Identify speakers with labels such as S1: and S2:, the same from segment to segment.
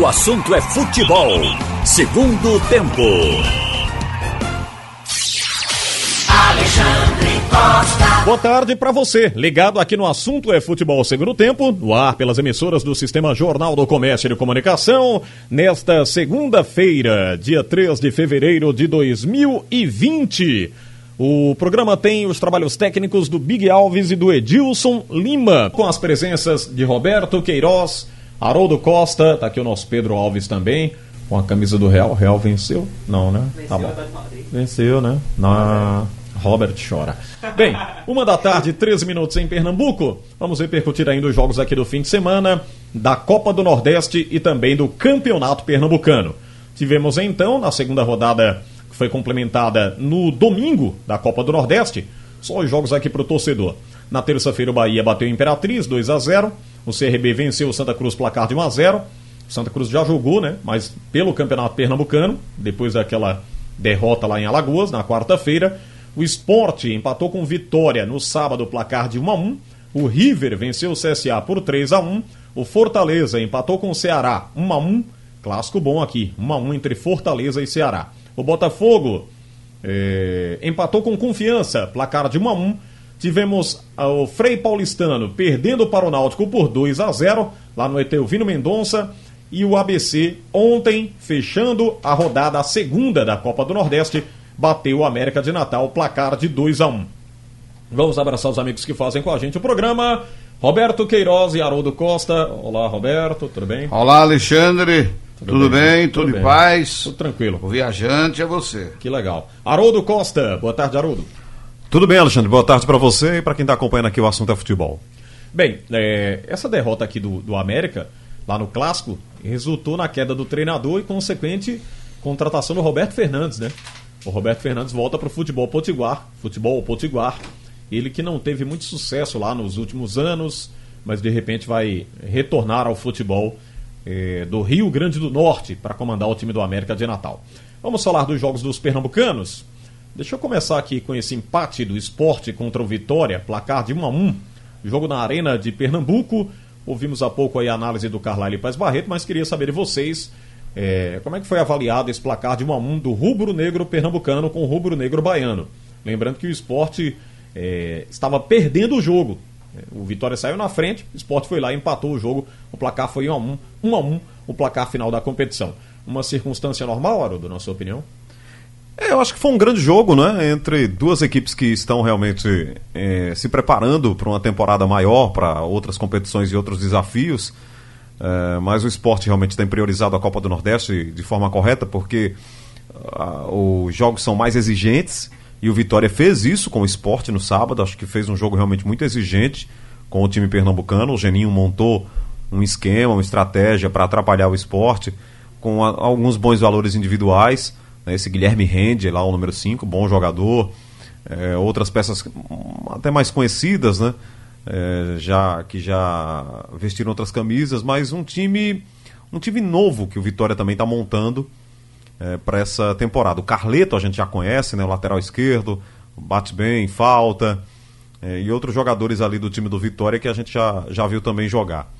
S1: O assunto é futebol. Segundo tempo.
S2: Alexandre Costa.
S3: Boa tarde para você, ligado aqui no assunto é futebol segundo tempo, no ar pelas emissoras do Sistema Jornal do Comércio e de Comunicação, nesta segunda-feira, dia 3 de fevereiro de 2020. O programa tem os trabalhos técnicos do Big Alves e do Edilson Lima, com as presenças de Roberto Queiroz, Haroldo Costa, tá aqui o nosso Pedro Alves também, com a camisa do Real. Real venceu? Não, né? Venceu, tá bom. Venceu, né? Na Robert chora. Bem, uma da tarde, 13 minutos em Pernambuco. Vamos repercutir ainda os jogos aqui do fim de semana, da Copa do Nordeste e também do Campeonato Pernambucano. Tivemos então, na segunda rodada, que foi complementada no domingo da Copa do Nordeste, só os jogos aqui para o torcedor. Na terça-feira, o Bahia bateu o Imperatriz 2 a 0 O CRB venceu o Santa Cruz placar de 1 a 0 o Santa Cruz já jogou, né? Mas pelo Campeonato Pernambucano, depois daquela derrota lá em Alagoas, na quarta-feira. O Esporte empatou com Vitória no sábado, placar de 1 a 1 O River venceu o CSA por 3 a 1 O Fortaleza empatou com o Ceará 1 a 1 Clássico bom aqui, 1 a 1 entre Fortaleza e Ceará. O Botafogo é, empatou com Confiança, placar de 1 a 1 Tivemos o Frei Paulistano perdendo para o Náutico por 2 a 0 lá no Eteuvino Mendonça. E o ABC ontem, fechando a rodada a segunda da Copa do Nordeste, bateu o América de Natal, placar de 2 a 1 Vamos abraçar os amigos que fazem com a gente o programa. Roberto Queiroz e Haroldo Costa. Olá, Roberto, tudo bem?
S4: Olá, Alexandre. Tudo, tudo bem? bem? Tudo, tudo em paz?
S3: Tudo tranquilo.
S4: O viajante é você.
S3: Que legal. Haroldo Costa, boa tarde, Haroldo.
S5: Tudo bem, Alexandre. Boa tarde para você e para quem está acompanhando aqui o assunto é futebol.
S3: Bem, é, essa derrota aqui do, do América, lá no Clássico, resultou na queda do treinador e consequente contratação do Roberto Fernandes, né? O Roberto Fernandes volta para o futebol potiguar, futebol potiguar. Ele que não teve muito sucesso lá nos últimos anos, mas de repente vai retornar ao futebol eh, do Rio Grande do Norte para comandar o time do América de Natal. Vamos falar dos jogos dos pernambucanos? Deixa eu começar aqui com esse empate do esporte contra o Vitória, placar de 1 a 1 Jogo na Arena de Pernambuco. Ouvimos há pouco a análise do Carlyle Paz Barreto, mas queria saber de vocês é, como é que foi avaliado esse placar de 1 a 1 do rubro-negro pernambucano com o rubro-negro baiano? Lembrando que o esporte é, estava perdendo o jogo. O Vitória saiu na frente, o esporte foi lá e empatou o jogo. O placar foi 1 a 1 1 a 1 o placar final da competição. Uma circunstância normal, Haroldo, na sua opinião?
S5: É, eu acho que foi um grande jogo, né? Entre duas equipes que estão realmente é, se preparando para uma temporada maior, para outras competições e outros desafios. É, mas o esporte realmente tem priorizado a Copa do Nordeste de forma correta, porque uh, os jogos são mais exigentes e o Vitória fez isso com o esporte no sábado. Acho que fez um jogo realmente muito exigente com o time pernambucano. O Geninho montou um esquema, uma estratégia para atrapalhar o esporte, com a, alguns bons valores individuais. Né? Esse Guilherme Rende, lá o número 5, bom jogador. É, outras peças até mais conhecidas, né? é, já que já vestiram outras camisas, mas um time um time novo que o Vitória também está montando é, para essa temporada. O Carleto a gente já conhece, né, o lateral esquerdo, bate bem, falta, é, e outros jogadores ali do time do Vitória que a gente já, já viu também jogar.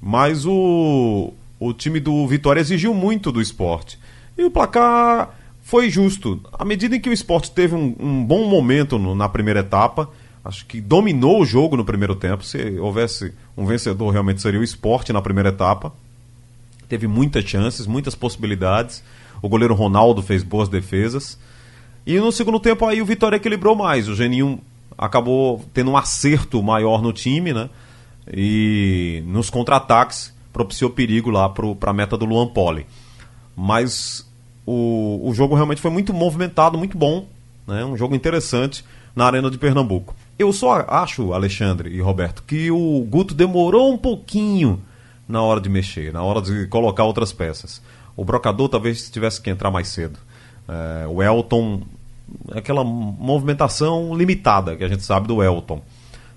S5: Mas o, o time do Vitória exigiu muito do esporte. E o placar foi justo. À medida em que o esporte teve um, um bom momento no, na primeira etapa, acho que dominou o jogo no primeiro tempo. Se houvesse um vencedor, realmente seria o esporte na primeira etapa. Teve muitas chances, muitas possibilidades. O goleiro Ronaldo fez boas defesas. E no segundo tempo aí o Vitória equilibrou mais. O Geninho acabou tendo um acerto maior no time, né? E nos contra-ataques propiciou perigo lá para a meta do Luan Poli. Mas o, o jogo realmente foi muito movimentado, muito bom. Né? Um jogo interessante na Arena de Pernambuco. Eu só acho, Alexandre e Roberto, que o Guto demorou um pouquinho na hora de mexer, na hora de colocar outras peças. O brocador talvez tivesse que entrar mais cedo. É, o Elton, aquela movimentação limitada que a gente sabe do Elton.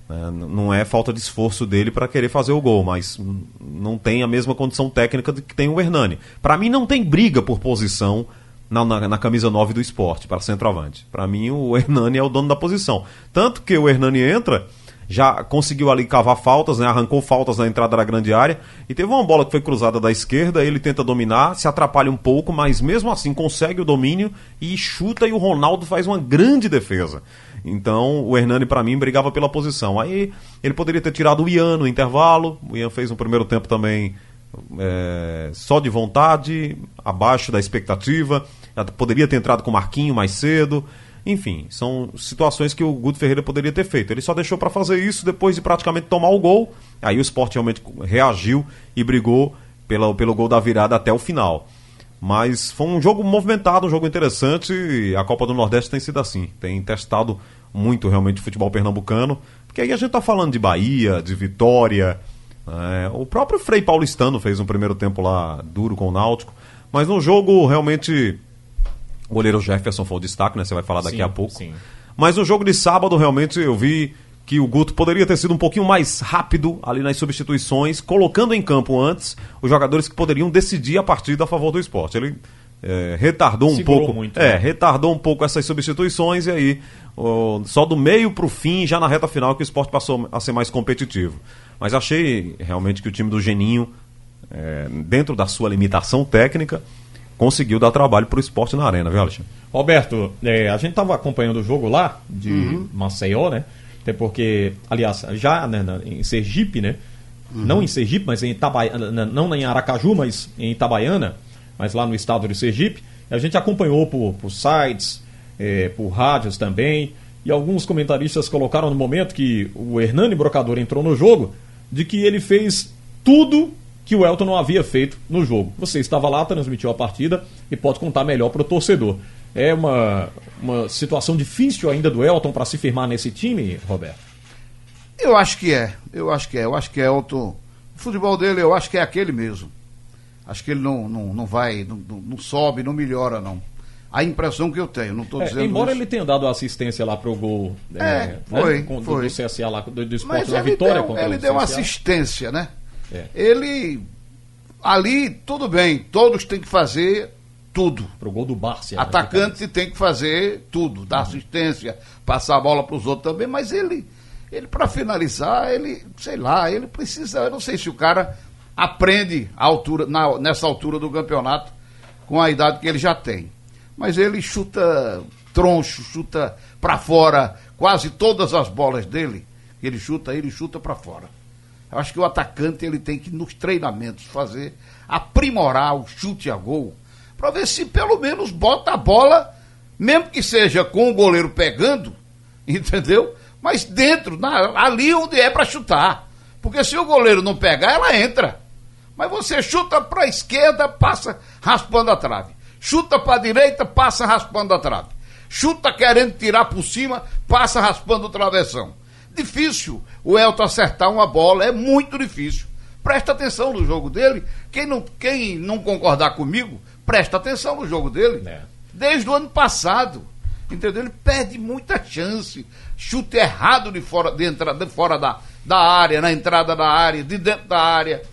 S5: É, não é falta de esforço dele para querer fazer o gol, mas não tem a mesma condição técnica que tem o Hernani. Para mim, não tem briga por posição na, na, na, camisa 9 do esporte, para centroavante. Para mim, o Hernani é o dono da posição. Tanto que o Hernani entra já conseguiu ali cavar faltas, né? Arrancou faltas na entrada da grande área. E teve uma bola que foi cruzada da esquerda, ele tenta dominar, se atrapalha um pouco, mas mesmo assim consegue o domínio e chuta e o Ronaldo faz uma grande defesa. Então o Hernani, para mim, brigava pela posição. Aí ele poderia ter tirado o Ian no intervalo. O Ian fez um primeiro tempo também é, só de vontade, abaixo da expectativa. Poderia ter entrado com o Marquinho mais cedo. Enfim, são situações que o Guto Ferreira poderia ter feito. Ele só deixou para fazer isso depois de praticamente tomar o gol. Aí o esporte realmente reagiu e brigou pela, pelo gol da virada até o final. Mas foi um jogo movimentado, um jogo interessante. E a Copa do Nordeste tem sido assim. Tem testado muito realmente o futebol pernambucano. Porque aí a gente tá falando de Bahia, de Vitória. É, o próprio Frei Paulistano fez um primeiro tempo lá duro com o Náutico. Mas no jogo realmente. O goleiro Jefferson foi o destaque, né? Você vai falar daqui
S3: Sim,
S5: a pouco.
S3: sim.
S5: Mas no jogo de sábado, realmente, eu vi que o Guto poderia ter sido um pouquinho mais rápido ali nas substituições, colocando em campo antes os jogadores que poderiam decidir a partida a favor do esporte. Ele é, retardou um
S3: Segurou
S5: pouco.
S3: muito,
S5: é,
S3: né?
S5: retardou um pouco essas substituições e aí ó, só do meio pro fim, já na reta final, que o esporte passou a ser mais competitivo. Mas achei realmente que o time do Geninho, é, dentro da sua limitação técnica, conseguiu dar trabalho pro esporte na arena, viu, Alexandre?
S3: Roberto, é, a gente estava acompanhando o jogo lá de Maceió, né? Até porque, aliás, já né, em Sergipe, né? Não em Sergipe, mas em Itabaiana, não em Aracaju, mas em Itabaiana, mas lá no estado de Sergipe. A gente acompanhou por, por sites, é, por rádios também, e alguns comentaristas colocaram no momento que o Hernani Brocador entrou no jogo, de que ele fez tudo que o Elton não havia feito no jogo. Você estava lá, transmitiu a partida e pode contar melhor para o torcedor. É uma, uma situação difícil ainda do Elton para se firmar nesse time, Roberto?
S4: Eu acho que é. Eu acho que é. Eu acho que é Elton. O futebol dele, eu acho que é aquele mesmo. Acho que ele não, não, não vai, não, não- sobe, não melhora, não. A impressão que eu tenho, não estou
S3: É,
S4: dizendo
S3: embora
S4: isso.
S3: ele tenha dado assistência lá pro gol
S4: É,
S3: né,
S4: foi,
S3: com- do,
S4: foi.
S3: do CSA lá, do, do esporte
S4: Mas ele
S3: vitória
S4: deu,
S3: contra
S4: ele deu uma assistência, né?
S3: É.
S4: Ele. Ali, tudo bem, todos têm que fazer tudo.
S3: Pro gol do Barça. né,
S4: Atacante tem que fazer tudo, dar assistência, passar a bola para os outros também, mas ele, ele para finalizar, ele, sei lá, ele precisa, eu não sei se o cara aprende altura, na- nessa altura do campeonato com a idade que ele já tem. Mas ele chuta troncho, chuta para fora, quase todas as bolas dele, que ele chuta, ele chuta para fora. Eu acho que o atacante ele tem que nos treinamentos fazer aprimorar o chute a gol para ver se pelo menos bota a bola, mesmo que seja com o goleiro pegando, entendeu? Mas dentro, na- ali onde é para chutar. Porque se o goleiro não pegar, ela entra. Mas você chuta para a esquerda, passa raspando a trave. Chuta para a direita, passa raspando a trave. Chuta querendo tirar por cima, passa raspando o travessão. Difícil o Elton acertar uma bola, é muito difícil. Presta atenção no jogo dele. Quem não, quem não concordar comigo, presta atenção no jogo dele.
S3: É.
S4: Desde o ano passado. Entendeu? Ele perde muita chance. Chute errado de fora, de entra, de fora da, da área, na entrada da área, de dentro da área.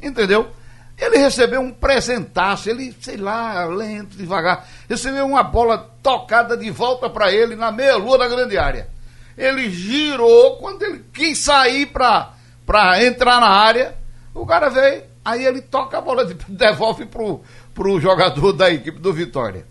S4: Entendeu? Ele recebeu um presentaço, ele, sei lá, lento, devagar, recebeu uma bola tocada de volta para ele na meia-lua da grande área. Ele girou, quando ele quis sair para entrar na área, o cara veio, aí ele toca a bola, de- devolve pro, pro jogador da equipe do Vitória.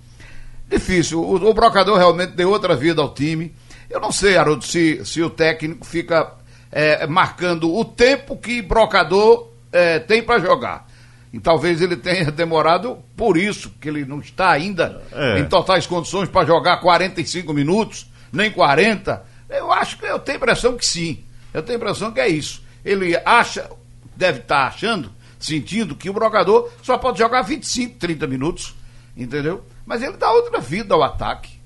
S4: Difícil, o, o Brocador realmente deu outra vida ao time. Eu não sei, Haroldo, se, se o técnico fica é, marcando o tempo que Brocador é, tem para jogar. E talvez ele tenha demorado por isso, que ele não está ainda
S5: É.
S4: em totais condições para jogar 45 minutos, nem 40. Eu acho que eu tenho a impressão que sim. Eu tenho a impressão que é isso. Ele acha, deve estar achando, sentindo que o Brocador só pode jogar 25, 30 minutos, entendeu? Mas ele dá outra vida ao ataque.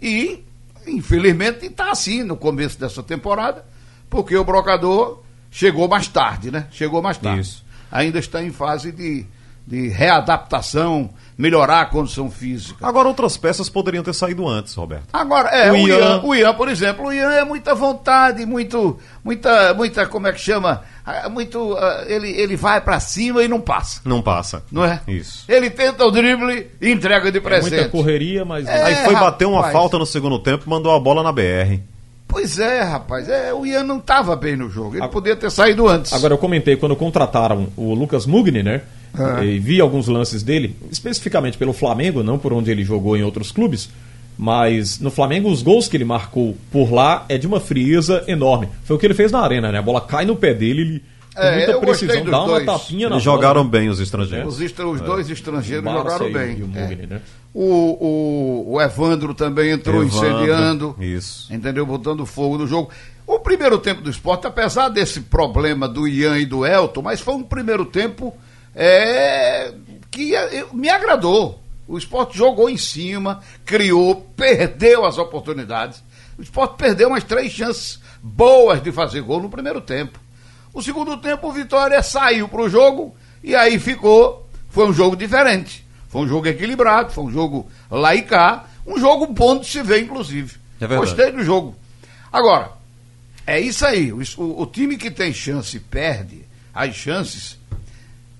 S4: E, infelizmente, está assim no começo dessa temporada, porque o Brocador chegou mais tarde, né? Chegou mais tarde.
S5: Isso.
S4: Ainda está em fase de, de readaptação, melhorar a condição física.
S5: Agora, outras peças poderiam ter saído antes, Roberto.
S4: Agora, é,
S5: O
S4: o,
S5: Ian-
S4: Ian, o Ian, por exemplo, o Ian é muita vontade, muito, muita, muita, como é que chama? Ah, Muito, ah, ele, ele vai pra cima e não passa,
S5: Não passa.
S4: não é?
S5: Isso.
S4: Ele tenta o drible e entrega de
S3: É muita
S4: presente.
S3: correria, mas
S4: É,
S5: Aí foi bater uma
S4: rapaz.
S5: falta no segundo tempo e mandou a bola na BR.
S4: Pois é, rapaz. É, o Ian não estava bem no jogo. Ele podia ter saído antes.
S3: Agora eu comentei quando contrataram o Lucas Mugni, né?
S4: É.
S3: E vi alguns lances dele, especificamente pelo Flamengo, não por onde ele jogou em outros clubes. Mas no Flamengo, os gols que ele marcou por lá é de uma frieza enorme. Foi o que ele fez na arena, né? A bola cai no pé dele, ele
S4: É,
S3: muita precisão dá uma
S4: dois.
S3: tapinha na
S5: Eles
S3: bola,
S5: jogaram
S3: né?
S5: bem os estrangeiros.
S4: Os, estra- os dois estrangeiros
S3: Barça
S4: jogaram
S3: e-
S4: bem.
S3: e o
S4: é.
S3: Mugni, né?
S4: O, o, o Evandro também entrou
S5: Evandro,
S4: incendiando.
S5: isso.
S4: Entendeu? Botando fogo no jogo. O primeiro tempo do esporte, apesar desse problema do Ian e do Elton, mas foi um primeiro tempo é, que eh, me agradou. O esporte jogou em cima, criou, perdeu as oportunidades. O esporte perdeu umas três chances boas de fazer gol no primeiro tempo. O segundo tempo, o Vitória saiu para o jogo e aí ficou. Foi um jogo diferente. Foi um jogo equilibrado, foi um jogo lá e cá. Um jogo bom de se ver, inclusive.
S5: É.
S4: Gostei do jogo. Agora, é isso aí. O, o- time que tem chance perde as chances,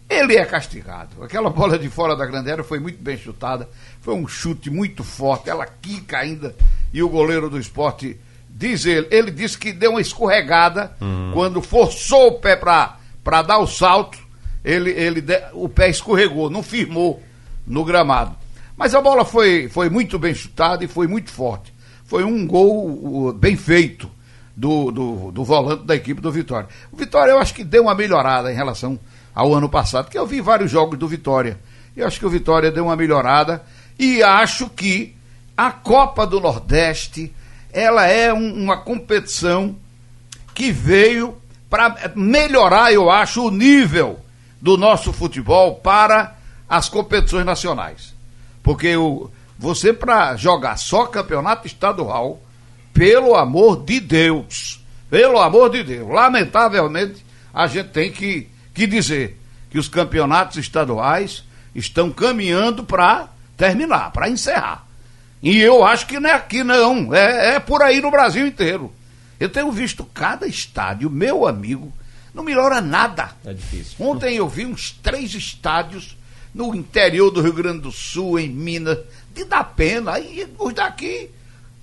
S4: ele é castigado. Aquela bola de fora da grande área foi muito bem chutada. Foi um chute muito forte. Ela quica ainda. E o goleiro do esporte diz ele. Ele disse que deu uma escorregada quando forçou o pé para dar o salto. Ele, ele o pé escorregou, não firmou no gramado. Mas a bola foi, foi muito bem chutada e foi muito forte. Foi um gol bem feito do, do, do volante da equipe do Vitória. O Vitória eu acho que deu uma melhorada em relação ao ano passado, porque eu vi vários jogos do Vitória. Eu acho que o Vitória deu uma melhorada e acho que a Copa do Nordeste ela é um- uma competição que veio para melhorar, eu acho, o nível do nosso futebol para as competições nacionais. Porque o, você, para jogar só campeonato estadual, pelo amor de Deus, pelo amor de Deus, lamentavelmente, a gente tem que, que dizer que os campeonatos estaduais estão caminhando para terminar, para encerrar. E eu acho que não é aqui, não. É, é por aí no Brasil inteiro. Eu tenho visto cada estádio, meu amigo, não melhora nada.
S3: É difícil.
S4: Ontem eu vi uns três estádios no interior do Rio Grande do Sul, em Minas, de dar pena. Aí os daqui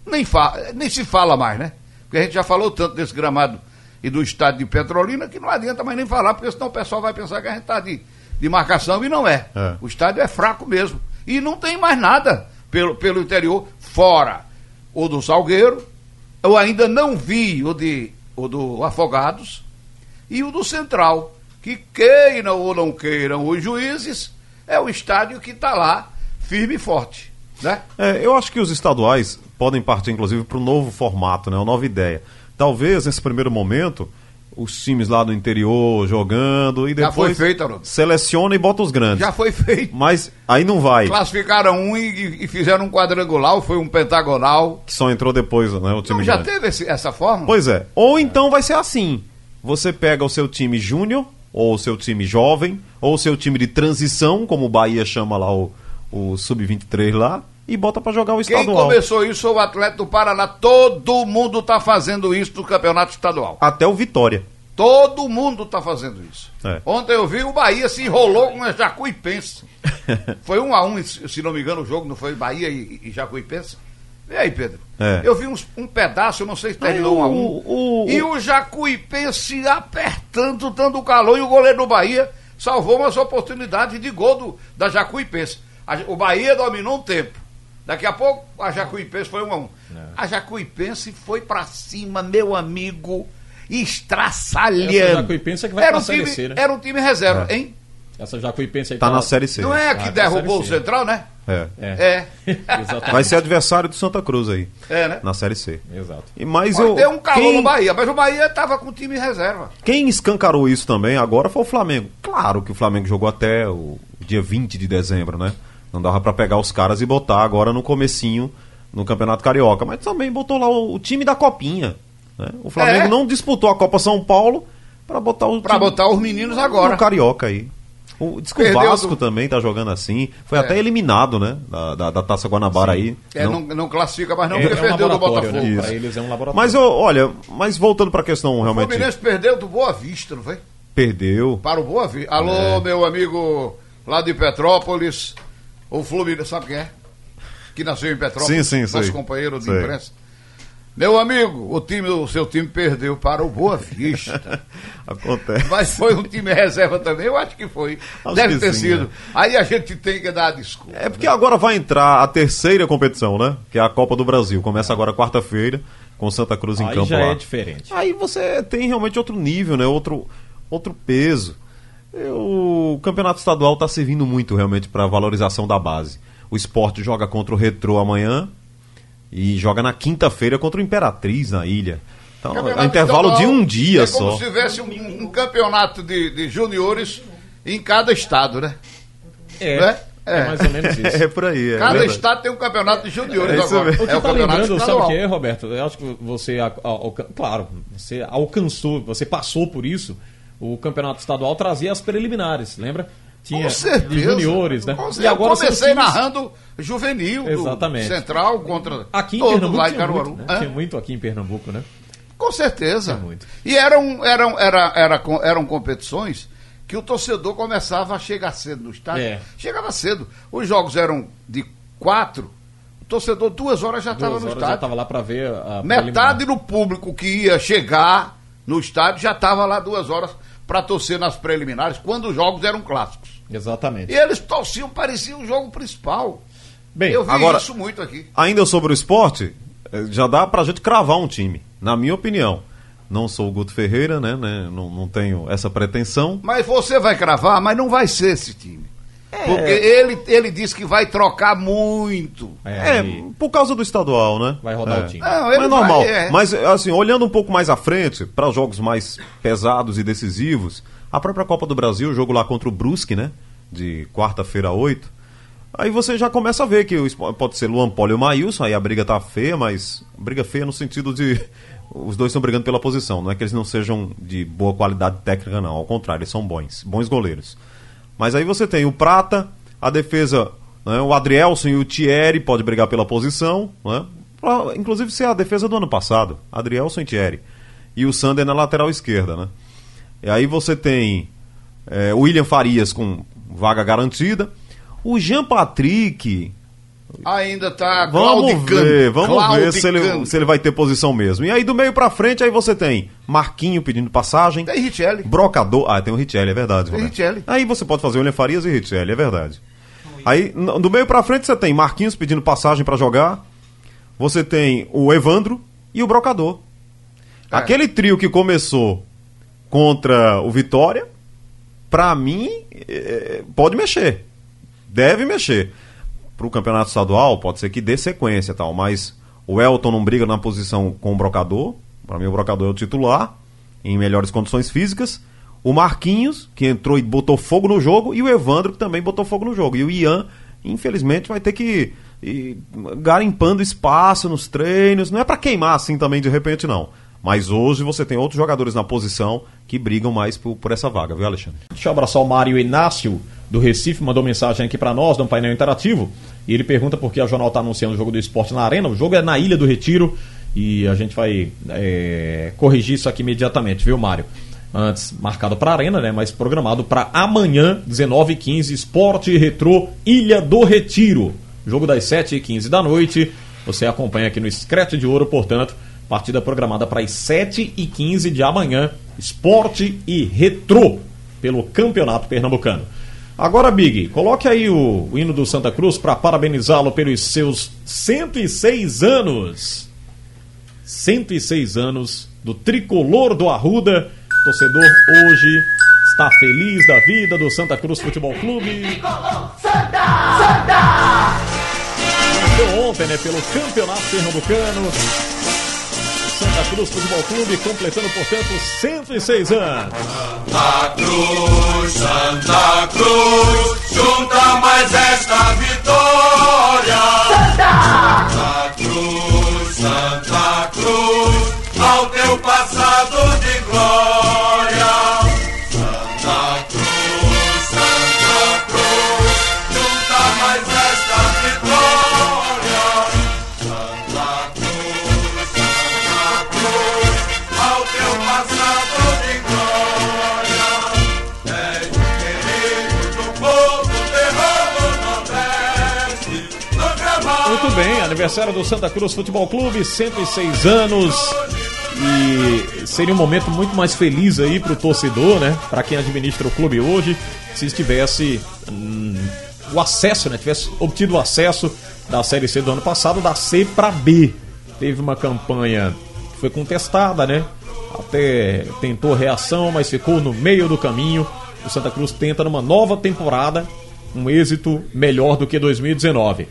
S4: nem, nem se fala mais, né? Porque a gente já falou tanto desse gramado e do estádio de Petrolina que não adianta mais nem falar, porque senão o pessoal vai pensar que a gente está de, de marcação e não é.
S5: É.
S4: O estádio é fraco mesmo. E não tem mais nada pelo, pelo interior, fora o do Salgueiro. Eu ainda não vi o, de, o do Afogados e o do Central, que queiram ou não queiram os juízes, é o estádio que está lá, firme e forte. Né?
S5: É, eu acho que os estaduais podem partir, inclusive, para um novo formato, né? uma nova ideia. Talvez, nesse primeiro momento, os times lá do interior jogando e
S4: Já foi
S5: depois
S4: feito, Haroldo.
S5: seleciona e bota os grandes.
S4: Já foi feito.
S5: Mas aí não vai.
S4: Classificaram um e, e fizeram um quadrangular, ou foi um pentagonal.
S5: Que só entrou depois, né? O time
S4: Não, já
S5: grande.
S4: teve esse- essa forma?
S5: Pois é. Ou então vai ser assim: você pega o seu time júnior, ou o seu time jovem, ou o seu time de transição, como o Bahia chama lá o, o Sub-23 lá, e bota pra jogar o
S4: Quem
S5: estadual.
S4: começou isso foi o Atlético do Paraná. Todo mundo está fazendo isso no campeonato estadual.
S5: Até o Vitória.
S4: Todo mundo está fazendo isso.
S5: É.
S4: Ontem eu vi o Bahia se enrolou com a Jacuipense. foi um a um, se não me engano, o jogo não foi Bahia e, e Jacuipense? E aí, Pedro?
S5: É.
S4: Eu vi uns- um pedaço, eu não sei se terminou um a um.
S5: o-
S4: e
S5: o-
S4: o Jacuipense apertando, dando calor, e o goleiro do Bahia salvou umas oportunidades de gol do, da Jacuipense. A- o Bahia dominou um tempo. Daqui a pouco a Jacuipense foi um a um. A Jacuipense foi pra cima, meu amigo, estraçalhando.
S3: Essa Jacuipense é que vai
S4: era
S3: pra
S4: um
S3: Série
S4: time,
S3: C, né?
S4: Era um time reserva,
S5: É.
S4: hein?
S3: Essa Jacuipense aí
S5: Tá na Série C.
S4: Não é a que
S3: Ah, tá
S4: derrubou o. Central, né?
S5: É.
S3: É.
S4: É.
S3: Exatamente.
S5: Vai ser adversário do Santa Cruz aí,
S4: É, né?
S5: na Série C.
S3: Exato.
S5: E mas
S4: Olha,
S5: eu
S4: Deu um calor
S5: quem,
S4: no Bahia, mas o Bahia tava com time reserva.
S5: quem escancarou isso também agora foi o Flamengo. Claro que o Flamengo jogou até o dia 20 de dezembro, né? Não dava pra pegar os caras e botar agora no comecinho no Campeonato Carioca, mas também botou lá o, o time da Copinha. né? O Flamengo
S4: É.
S5: não disputou a Copa São Paulo pra botar o
S4: Pra
S5: time
S4: botar os meninos agora.
S5: no Carioca aí. O, diz o
S4: Perdeu
S5: Vasco
S4: do-
S5: também tá jogando assim. Foi
S4: É.
S5: até eliminado, né? Da, da, da Taça Guanabara aí.
S4: É,
S5: Não-
S4: não, não classifica mais não,
S3: É,
S4: porque
S3: é um
S4: perdeu do
S3: laboratório,
S4: Botafogo.
S3: né? Pra eles é um laboratório.
S5: Mas eu, olha, mas voltando pra questão
S4: O
S5: realmente.
S4: Fluminense perdeu do Boa Vista, não foi?
S5: Perdeu.
S4: Para o Boa Vista. Alô,
S5: É.
S4: meu amigo lá de Petrópolis, o Fluminense, sabe quem é? Que nasceu em Petrópolis,
S5: Sim, sim,
S4: nosso
S5: sei.
S4: companheiro de
S5: Sei.
S4: imprensa. Meu amigo, o time, o seu time perdeu para o Boa Vista.
S5: Acontece.
S4: Mas foi um time reserva também, eu acho que foi.
S5: Acho
S4: Deve
S5: que
S4: ter
S5: sim,
S4: sido.
S5: é.
S4: Aí a gente tem que dar desculpa.
S5: É porque agora vai entrar a terceira competição, né? Que é a Copa do Brasil. Começa agora quarta-feira, com Santa Cruz em
S3: Aí
S5: campo
S3: já
S5: lá.
S3: é diferente.
S5: Aí você tem realmente outro nível, né? Outro, outro peso. Eu- o campeonato estadual está servindo muito realmente para a valorização da base. O esporte joga contra o Retrô amanhã e joga na quinta-feira contra o Imperatriz na ilha. Então, é
S4: Campeonato
S5: um intervalo de um dia
S4: é como
S5: só.
S4: se tivesse um, um campeonato de, de juniores em cada estado, né?
S3: É,
S4: Né?
S3: é.
S4: É.
S3: mais ou menos isso.
S5: É por aí. É
S4: Cada
S5: verdade.
S4: estado tem um campeonato de juniores
S5: É
S4: agora.
S3: O que
S4: É o
S3: tá
S4: campeonato
S3: lembrando, sabe o que é, Roberto? Eu acho que você, claro, você alcançou, você passou por isso. O campeonato estadual trazia as preliminares, lembra? Tinha
S4: certeza.
S3: de juniores, né?
S4: Com certeza.
S3: E agora
S4: comecei
S3: times-
S4: narrando juvenil
S3: Exatamente.
S4: Central contra
S3: Aqui em
S4: todo
S3: Pernambuco
S4: lá em Caruaru.
S3: muito, né?
S4: Hã?
S3: Tinha muito aqui em Pernambuco, né?
S4: Com certeza.
S3: Tinha muito.
S4: E eram, eram, era, era, eram competições que o torcedor começava a chegar cedo no estádio.
S3: É.
S4: Chegava cedo. Os jogos eram de quatro, o torcedor duas horas já estava no
S3: horas já
S4: estádio.
S3: estava lá para ver a
S4: Metade do público que ia chegar no estádio já estava lá duas horas para torcer nas preliminares, quando os jogos eram clássicos.
S3: Exatamente.
S4: E eles torciam, parecia o jogo principal.
S3: Bem,
S4: Eu vi
S5: agora-
S4: isso muito aqui.
S5: Ainda sobre o esporte, eh, já dá pra gente cravar um time, na minha opinião. Não sou o Guto Ferreira, né? né, Não, não tenho essa pretensão.
S4: Mas você vai cravar, mas não vai ser esse time.
S3: É.
S4: Porque ele, ele disse que vai trocar muito.
S3: é,
S5: É, por causa do estadual, né?
S3: vai rodar
S5: É.
S3: o time.
S4: Não,
S5: Mas normal.
S4: vai, é.
S5: Mas, assim, olhando um pouco mais à frente, para jogos mais pesados e decisivos, a própria Copa do Brasil, o jogo lá contra o Brusque, né? De quarta-feira a oito. Aí você já começa a ver que pode ser Luan Poli e o Maílson, aí a briga tá feia, mas. Briga feia no sentido de. Os dois estão brigando pela posição. Não é que eles não sejam de boa qualidade técnica, não. Ao contrário, eles são bons. Bons goleiros. Mas aí você tem o Prata, a defesa, né, o Adrielson e o Thierry pode brigar pela posição, né? Pra, inclusive ser a defesa do ano passado, Adrielson e Thierry. E o Sander na lateral esquerda, né? E aí você tem é, o William Farias com vaga garantida. O Jean Patrick,
S4: Ainda tá
S5: vamos ver, vamos ver se ele, se ele vai ter posição mesmo. E aí do meio pra frente, aí você tem Marquinho pedindo passagem.
S4: Tem Richelli.
S5: Brocador. Ah, tem o Richelli, é verdade.
S4: Tem. Richelli.
S5: Aí você pode fazer o William Farias e Richelli, é verdade. Aí, do meio pra frente, você tem Marquinhos pedindo passagem pra jogar. Você tem o Evandro e o Brocador.
S4: É.
S5: Aquele trio que começou contra o Vitória, pra mim, é, pode mexer. Deve mexer. Pro campeonato estadual, pode ser que dê sequência tal, mas o Elton não briga na posição com o Brocador. Pra mim, o Brocador é o titular, em melhores condições físicas. O Marquinhos, que entrou e botou fogo no jogo, e o Evandro, que também botou fogo no jogo. E o Ian, infelizmente, vai ter que ir garimpando espaço nos treinos. Não é pra queimar assim também de repente, não. Mas hoje você tem outros jogadores na posição que brigam mais por, por essa vaga, viu, Alexandre?
S3: Deixa eu abraçar o Mário Inácio, do Recife, mandou mensagem aqui pra nós, no painel interativo. E ele pergunta por que a Jornal tá anunciando o jogo do esporte na Arena. O jogo é na Ilha do Retiro. E a gente vai é, corrigir isso aqui imediatamente, viu, Mário? Antes marcado pra Arena, né? Mas programado pra amanhã, 19h15, Esporte Retrô Ilha do Retiro. Jogo das 7h15 da noite. Você acompanha aqui no Scratch de Ouro, portanto, partida programada para as 7h15 de amanhã. Esporte e Retrô pelo Campeonato Pernambucano. Agora, Big, coloque aí o, o hino do Santa Cruz para parabenizá-lo pelos seus 106 anos. 106 anos do tricolor do Arruda. Torcedor hoje está feliz da vida do Santa Cruz Futebol Clube. Foi ontem, né, pelo Campeonato Pernambucano. Santa Cruz Futebol Clube completando, portanto, 106 anos.
S2: Santa Cruz, Santa Cruz, junta mais esta vitória.
S3: Aniversário do Santa Cruz Futebol Clube, 106 anos. E seria um momento muito mais feliz aí pro torcedor, né? Para quem administra o clube hoje, se estivesse hum, o acesso, né? Tivesse obtido o acesso da Série C do ano passado, da C para B. Teve uma campanha que foi contestada, né? Até tentou reação, mas ficou no meio do caminho. O Santa Cruz tenta numa nova temporada um êxito melhor do que 2019.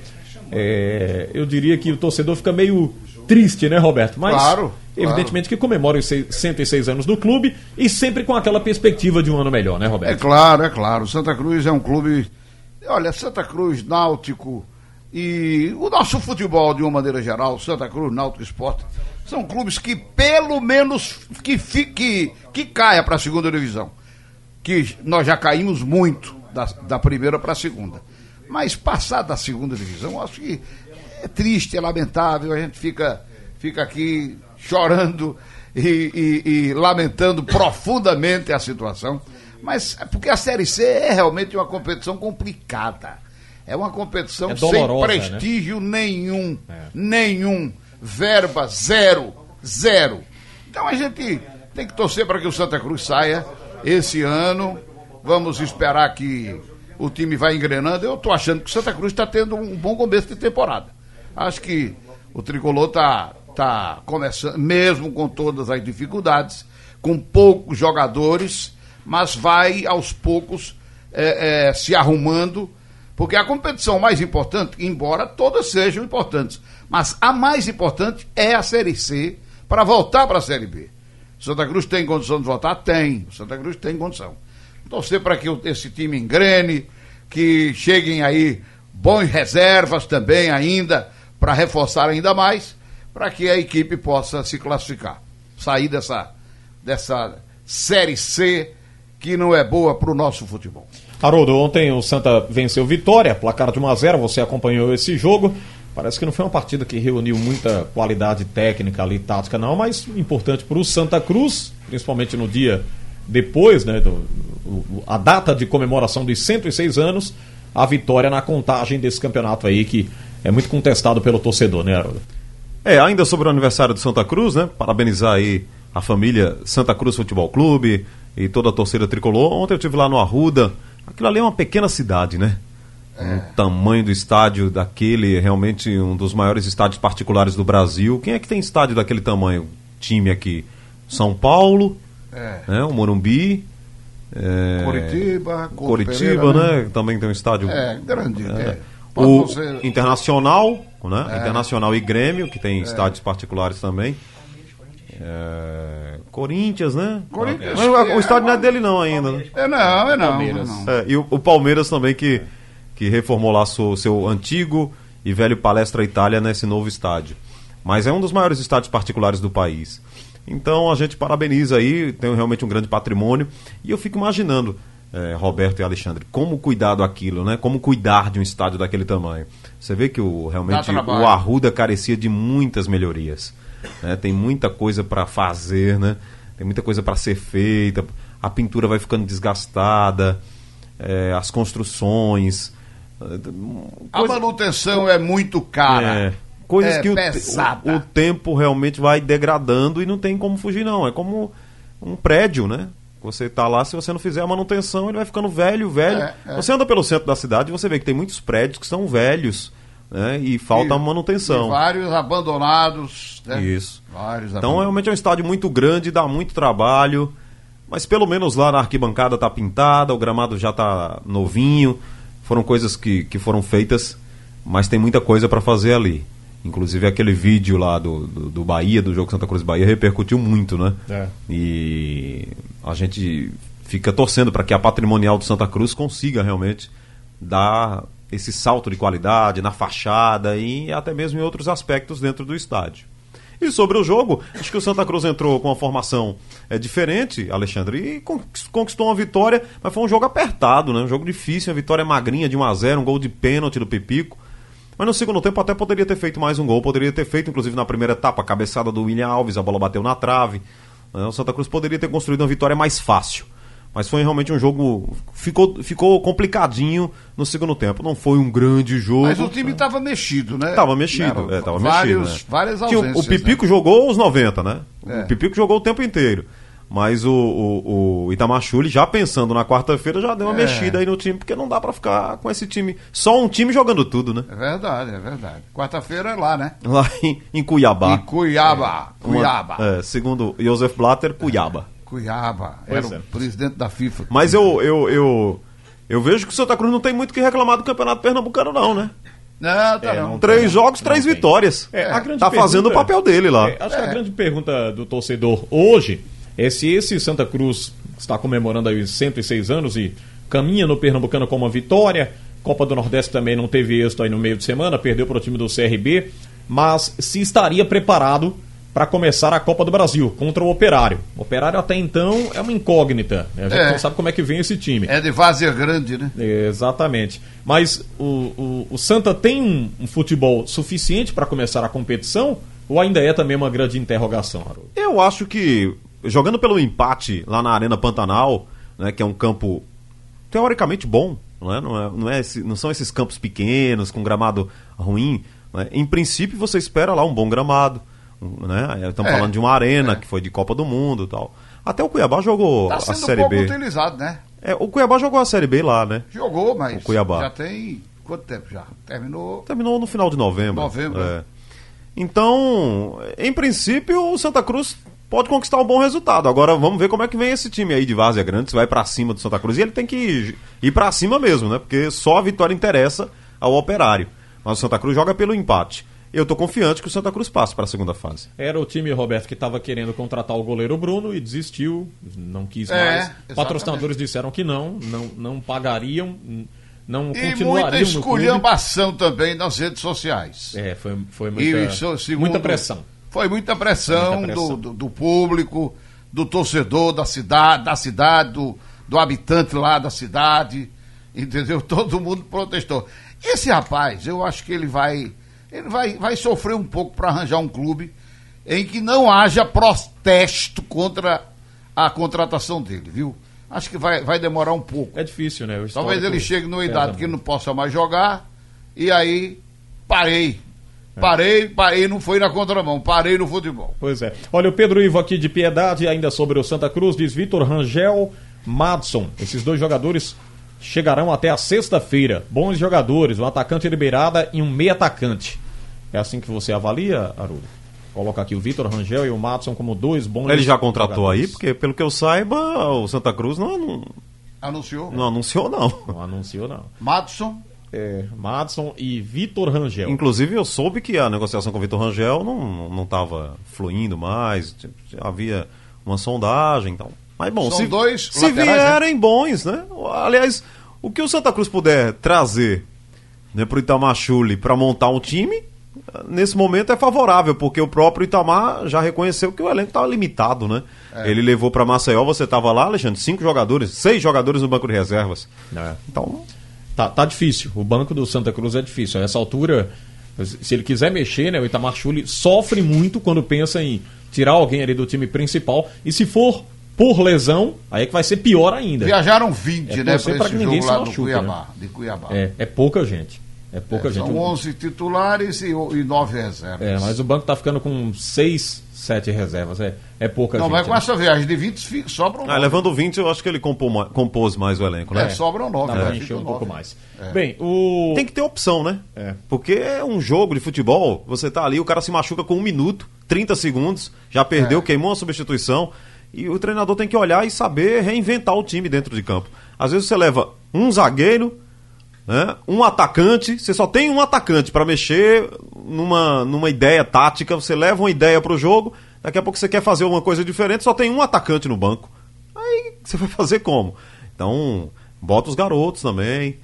S3: É, eu diria que o torcedor fica meio triste, né, Roberto? Mas,
S4: Claro,
S3: evidentemente, que comemora os seis- 106 anos do clube e sempre com aquela perspectiva de um ano melhor, né,
S4: É
S3: Roberto?
S4: claro, é claro. Santa Cruz é um clube. Olha, Santa Cruz, Náutico e o nosso futebol de uma maneira geral, Santa Cruz, Náutico Esporte, são clubes que pelo menos que fique que caia para a segunda divisão. Que nós já caímos muito da, da primeira para a segunda. Mas passar da segunda divisão, acho que é triste, é lamentável, a gente fica, fica aqui chorando e, e- e lamentando profundamente a situação. Mas é porque a Série C é realmente uma competição complicada. É uma competição
S3: É
S4: sem
S3: dolorosa,
S4: prestígio nenhum. Nenhum. Verba zero. Zero. Então a gente tem que torcer para que o Santa Cruz saia esse ano. Vamos esperar que o time vai engrenando. Eu estou achando que o Santa Cruz está tendo um bom começo de temporada. Acho que o tricolor está tá começando, mesmo com todas as dificuldades, com poucos jogadores, mas vai aos poucos é, é, se arrumando, porque a competição mais importante, embora todas sejam importantes, mas a mais importante é a Série C para voltar para a Série B. Santa Cruz tem condição de voltar? Tem. Santa Cruz tem condição. Torcer para que esse time engrene, que cheguem aí bons reservas também ainda, para reforçar ainda mais, para que a equipe possa se classificar. Sair dessa, dessa Série C que não é boa para o nosso futebol.
S3: Haroldo, ontem o Santa venceu Vitória, placar de 1 a 0 você acompanhou esse jogo. Parece que não foi uma partida que reuniu muita qualidade técnica ali, tática não, mas importante para o Santa Cruz, principalmente no dia depois, né, do, o- a data de comemoração dos 106 anos, a vitória na contagem desse campeonato aí que é muito contestado pelo torcedor, né, Haroldo?
S5: É, ainda sobre o aniversário do Santa Cruz, né? Parabenizar aí a família Santa Cruz Futebol Clube e toda a torcida tricolor. Ontem eu estive lá no Arruda. Aquilo ali é uma pequena cidade, né? O tamanho do estádio daquele é realmente um dos maiores estádios particulares do Brasil. Quem é que tem estádio daquele tamanho? Time aqui. São Paulo,
S4: É.
S5: né? o Morumbi. é,
S4: Curitiba, Couto
S5: Coritiba,
S4: Pereira,
S5: né? Também tem um estádio.
S4: É, grande. é. Pode
S5: O
S4: ser-
S5: Internacional, né? Internacional e Grêmio, que tem estádios particulares também. É, Corinthians, né?
S4: Corinthians,
S5: Mas o,
S4: é,
S5: estádio não é dele não ainda, né?
S4: É não, é não. É não.
S5: É, e o, o Palmeiras também que, que reformou lá seu, seu antigo e velho Palestra Itália nesse novo estádio. Mas é um dos maiores estádios particulares do país. Então a gente parabeniza aí, tem realmente um grande patrimônio. E eu fico imaginando, eh, Roberto e Alexandre, como cuidar daquilo, né? Como cuidar de um estádio daquele tamanho. Você vê que o, realmente o Arruda carecia de muitas melhorias. né? Tem muita coisa para fazer, né? Tem muita coisa para ser feita. A pintura vai ficando desgastada, eh, as construções. eh,
S4: A manutenção é muito cara.
S5: é, coisas
S4: É
S5: que o, o, o tempo realmente vai degradando e não tem como fugir, não. É como um prédio, né? Você tá lá, se você não fizer a manutenção, ele vai ficando velho, velho.
S4: É, é.
S5: Você anda pelo centro da cidade e você vê que tem muitos prédios que são velhos, né? E falta
S4: E-
S5: manutenção.
S4: e vários abandonados. né?
S5: Isso.
S4: Vários
S5: Então
S4: abandonados.
S5: realmente é um estádio muito grande, dá muito trabalho. Mas pelo menos lá na arquibancada tá pintada, o gramado já tá novinho. Foram coisas que, que foram feitas, mas tem muita coisa para fazer ali. Inclusive aquele vídeo lá do, do, do Bahia, do jogo Santa Cruz Bahia, repercutiu muito, né?
S3: É.
S5: E a gente fica torcendo para que a patrimonial do Santa Cruz consiga realmente dar esse salto de qualidade na fachada e até mesmo em outros aspectos dentro do estádio. E sobre o jogo, acho que o Santa Cruz entrou com uma formação é, diferente, Alexandre, e conquist- conquistou uma vitória, mas foi um jogo apertado, né? um jogo difícil, uma vitória magrinha de 1 a 0 um gol de pênalti do Pipico. Mas no segundo tempo até poderia ter feito mais um gol, poderia ter feito, inclusive na primeira etapa, a cabeçada do William Alves, a bola bateu na trave. né? O Santa Cruz poderia ter construído uma vitória mais fácil. Mas foi realmente um jogo. Ficou, ficou complicadinho no segundo tempo. Não foi um grande jogo.
S4: Mas o time estava mexido, né?
S5: Tava mexido,
S4: Era
S5: é, tava
S4: vários,
S5: mexido. né?
S4: Várias
S5: Tinha o-
S4: ausências.
S5: o Pipico jogou os 90, né?
S4: É.
S5: O Pipico jogou o tempo inteiro. Mas o, o, o Itamachule, já pensando na quarta-feira, já deu uma
S4: É.
S5: mexida aí no time, porque não dá pra ficar com esse time. Só um time jogando tudo, né?
S4: É verdade, é verdade. Quarta-feira é lá, né?
S5: Lá em, em Cuiabá.
S4: Em Cuiabá.
S5: Uma-
S4: Cuiabá.
S5: é, segundo Joseph Blatter, Cuiabá.
S4: Cuiabá.
S3: Pois
S4: Era
S3: é.
S4: o presidente da FIFA.
S5: Mas eu, eu, eu, eu vejo que o Santa Cruz não tem muito o que reclamar do Campeonato Pernambucano, não, né?
S4: Não, tá
S3: É,
S4: não.
S5: Três
S3: tem.
S5: jogos,
S3: Não
S5: três vitórias.
S3: É, a grande
S5: tá fazendo o
S3: pergunta-
S5: papel dele lá.
S3: É, acho que a grande pergunta do torcedor hoje é se esse Santa Cruz está comemorando aí os 106 anos e caminha no Pernambucano com uma vitória. Copa do Nordeste também não teve êxito aí no meio de semana, perdeu para o time do CRB, mas se estaria preparado para começar a Copa do Brasil contra o Operário. O Operário até então é uma incógnita, né? a gente
S4: É.
S3: não sabe como é que vem esse time.
S4: É de Várzea Grande, né?
S3: Exatamente. Mas o, o, o Santa tem um, um futebol suficiente para começar a competição? Ou ainda é também uma grande interrogação, Haroldo?
S5: Eu acho que jogando pelo empate lá na Arena Pantanal, né, que é um campo teoricamente bom, não, é? Não, é, não, é esse- não são esses campos pequenos com gramado ruim. né? Em princípio você espera lá um bom gramado, né? Estamos
S4: É,
S5: falando de uma arena
S4: é.
S5: que foi de Copa do Mundo, e tal. Até o Cuiabá jogou
S4: Tá
S5: a
S4: sendo
S5: Série
S4: pouco
S5: B.
S4: utilizado, né?
S5: É, o Cuiabá jogou a Série B lá, né?
S4: Jogou, mas
S5: O Cuiabá.
S4: já tem quanto tempo já? Terminou.
S5: Terminou no final de novembro.
S4: Novembro,
S5: É. Então, em princípio, o Santa Cruz pode conquistar um bom resultado. Agora vamos ver como é que vem esse time aí de Várzea Grande, se vai pra cima do Santa Cruz. E ele tem que ir, ir para cima mesmo, né? Porque só a vitória interessa ao operário. Mas o Santa Cruz joga pelo empate. Eu tô confiante que o Santa Cruz passe para a segunda fase.
S3: Era o time, Roberto, que estava querendo contratar o goleiro Bruno e desistiu, não quis
S4: É,
S3: mais.
S4: exatamente.
S3: Patrocinadores disseram que não, não, não pagariam, não
S4: E
S3: continuariam
S4: muita esculhambação também nas redes sociais.
S3: É, foi, foi
S4: E
S3: muita,
S4: isso, segundo-
S3: muita pressão.
S4: Foi muita pressão,
S3: Muita pressão.
S4: Do, do, do público, do torcedor da cidade, da cidade, do, do habitante lá da cidade. Entendeu? Todo mundo protestou. Esse rapaz, eu acho que ele vai. Ele vai, vai sofrer um pouco para arranjar um clube em que não haja protesto contra a contratação dele, viu? Acho que vai, vai demorar um pouco.
S3: É difícil, né?
S4: Talvez ele chegue numa idade que
S3: muito.
S4: não possa mais jogar, e aí parei. Parei, parei, não foi na contramão, parei no futebol.
S3: Pois é. Olha, o Pedro Ivo aqui de Piedade, ainda sobre o Santa Cruz, diz Vitor Rangel, Madson. Esses dois jogadores chegarão até a sexta-feira. Bons jogadores, um atacante de beirada e um meio atacante. É assim que você avalia, Haroldo? Coloca aqui o Vitor Rangel e o Madson como dois bons
S5: Ele já contratou aí,
S3: jogadores.
S5: porque pelo que eu saiba, o Santa Cruz não, não,
S4: Anunciou.
S5: não anunciou, não.
S3: Não anunciou, não.
S4: Madson,
S3: É, Madson e Vitor Rangel.
S5: Inclusive, eu soube que a negociação com o Vitor Rangel não não estava fluindo mais, havia uma sondagem e tal. Mas bom,
S4: São
S5: se,
S4: dois
S5: se
S4: laterais, né?
S5: vierem bons, né? Aliás, o que o Santa Cruz puder trazer né, para o Itamachule para montar um time, nesse momento é favorável, porque o próprio Itamar já reconheceu que o elenco estava limitado, né?
S4: É.
S5: Ele levou para Maceió, você estava lá, Alexandre, cinco jogadores, seis jogadores no banco de reservas.
S3: É.
S5: Então,
S3: Tá, tá difícil. O banco do Santa Cruz é difícil. A essa altura, se ele quiser mexer, né, o Itamar Chuli sofre muito quando pensa em tirar alguém ali do time principal. E se for por lesão, aí é que vai ser pior ainda.
S4: viajaram 20,
S3: É
S4: né, para esse jogo lá
S3: se
S4: do Cuiabá, de Cuiabá.
S3: É, é pouca gente. É pouca
S4: É,
S3: gente.
S4: São 11 titulares e, o- e 9 reservas.
S3: É, mas o banco tá ficando com seis, sete reservas. É, é pouca
S4: Não,
S3: gente.
S4: mas com
S3: né?
S4: essa viagem de 20, fi- sobram
S5: ah,
S4: 9.
S5: levando 20, eu acho que ele compô compôs mais o elenco, né?
S4: É, sobram 9.
S3: Dá pra encher um pouco mais. Bem, o.
S5: Tem que ter opção, né?
S3: É.
S5: Porque é um jogo de futebol, você tá ali, o cara se machuca com um minuto, 30 segundos, já perdeu,
S4: É.
S5: queimou a substituição. E o treinador tem que olhar e saber reinventar o time dentro de campo. Às vezes você leva um zagueiro, né, um atacante, você só tem um atacante para mexer numa, numa ideia tática, você leva uma ideia pro jogo, daqui a pouco você quer fazer uma coisa diferente, só tem um atacante no banco. Aí você vai fazer como? Então, bota os garotos também.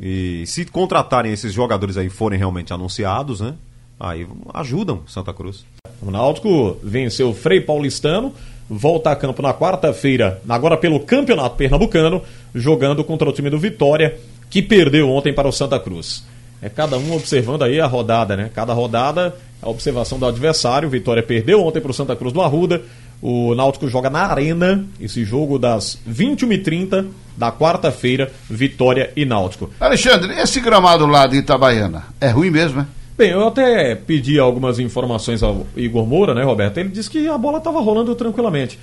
S5: E se contratarem esses jogadores aí forem realmente anunciados, né? Aí ajudam Santa Cruz.
S3: O Náutico venceu o Frei Paulistano, volta a campo na quarta-feira, agora pelo Campeonato Pernambucano, jogando contra o time do Vitória, que perdeu ontem para o Santa Cruz. É cada um observando aí a rodada, né? Cada rodada, a observação do adversário. Vitória perdeu ontem para o Santa Cruz do Arruda. O Náutico joga na Arena, esse jogo das 21h30 da quarta-feira, Vitória e Náutico.
S4: Alexandre, esse gramado lá de Itabaiana é ruim mesmo, é?
S3: Bem, eu até pedi algumas informações ao Igor Moura, né, Roberto? Ele disse que a bola estava rolando tranquilamente.